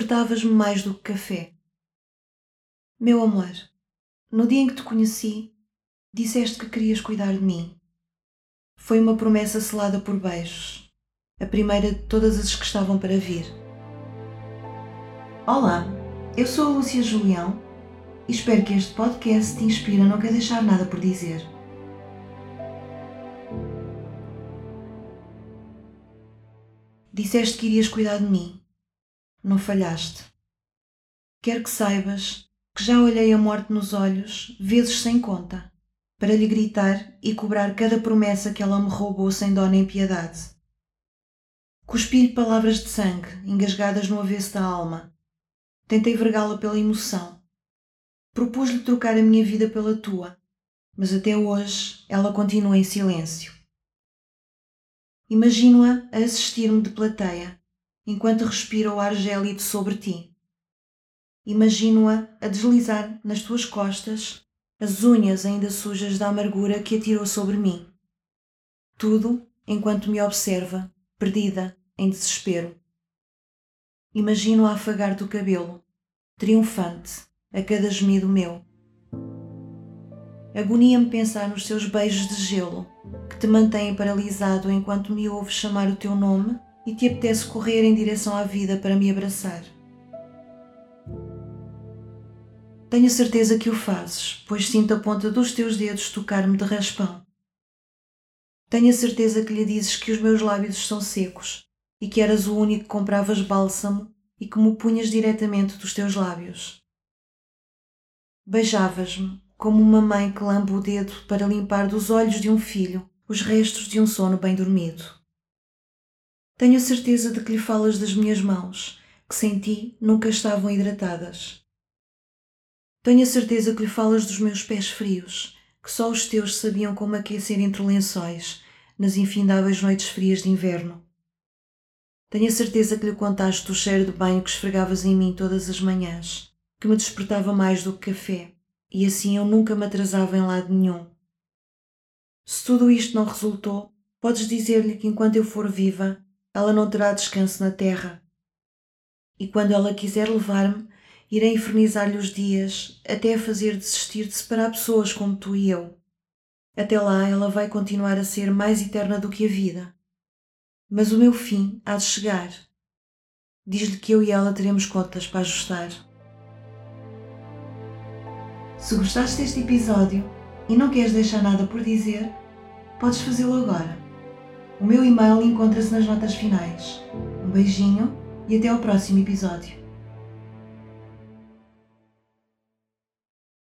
despertavas-me mais do que café. Meu amor, no dia em que te conheci, disseste que querias cuidar de mim. Foi uma promessa selada por beijos, a primeira de todas as que estavam para vir. Olá, eu sou a Lúcia Julião e espero que este podcast te inspire a não quer deixar nada por dizer. Disseste que irias cuidar de mim. Não falhaste. Quero que saibas que já olhei a morte nos olhos, vezes sem conta, para lhe gritar e cobrar cada promessa que ela me roubou sem dó nem piedade. Cuspi-lhe palavras de sangue, engasgadas no avesso da alma. Tentei vergá-la pela emoção. Propus-lhe trocar a minha vida pela tua, mas até hoje ela continua em silêncio. Imagino-a a assistir-me de plateia, enquanto respira o ar gélido sobre ti. Imagino-a a deslizar nas tuas costas as unhas ainda sujas da amargura que atirou sobre mim. Tudo enquanto me observa, perdida, em desespero. Imagino-a afagar-te o cabelo, triunfante, a cada gemido meu. Agonia-me pensar nos seus beijos de gelo, que te mantêm paralisado enquanto me ouves chamar o teu nome e te apetece correr em direção à vida para me abraçar. Tenho certeza que o fazes, pois sinto a ponta dos teus dedos tocar-me de raspão. Tenho a certeza que lhe dizes que os meus lábios são secos e que eras o único que compravas bálsamo e que me punhas diretamente dos teus lábios. Beijavas-me como uma mãe que lambe o dedo para limpar dos olhos de um filho os restos de um sono bem dormido. Tenho a certeza de que lhe falas das minhas mãos, que sem ti nunca estavam hidratadas tenho a certeza que lhe falas dos meus pés frios, que só os teus sabiam como aquecer entre lençóis, nas infindáveis noites frias de inverno. Tenho a certeza que lhe contaste do cheiro de banho que esfregavas em mim todas as manhãs, que me despertava mais do que café, e assim eu nunca me atrasava em lado nenhum. Se tudo isto não resultou, podes dizer-lhe que enquanto eu for viva, ela não terá descanso na terra. E quando ela quiser levar-me, irei infernizar-lhe os dias até a fazer desistir de separar pessoas como tu e eu. Até lá ela vai continuar a ser mais eterna do que a vida. Mas o meu fim há de chegar. Diz-lhe que eu e ela teremos contas para ajustar. Se gostaste deste episódio e não queres deixar nada por dizer, podes fazê-lo agora. O meu e-mail encontra-se nas notas finais. Um beijinho e até ao próximo episódio.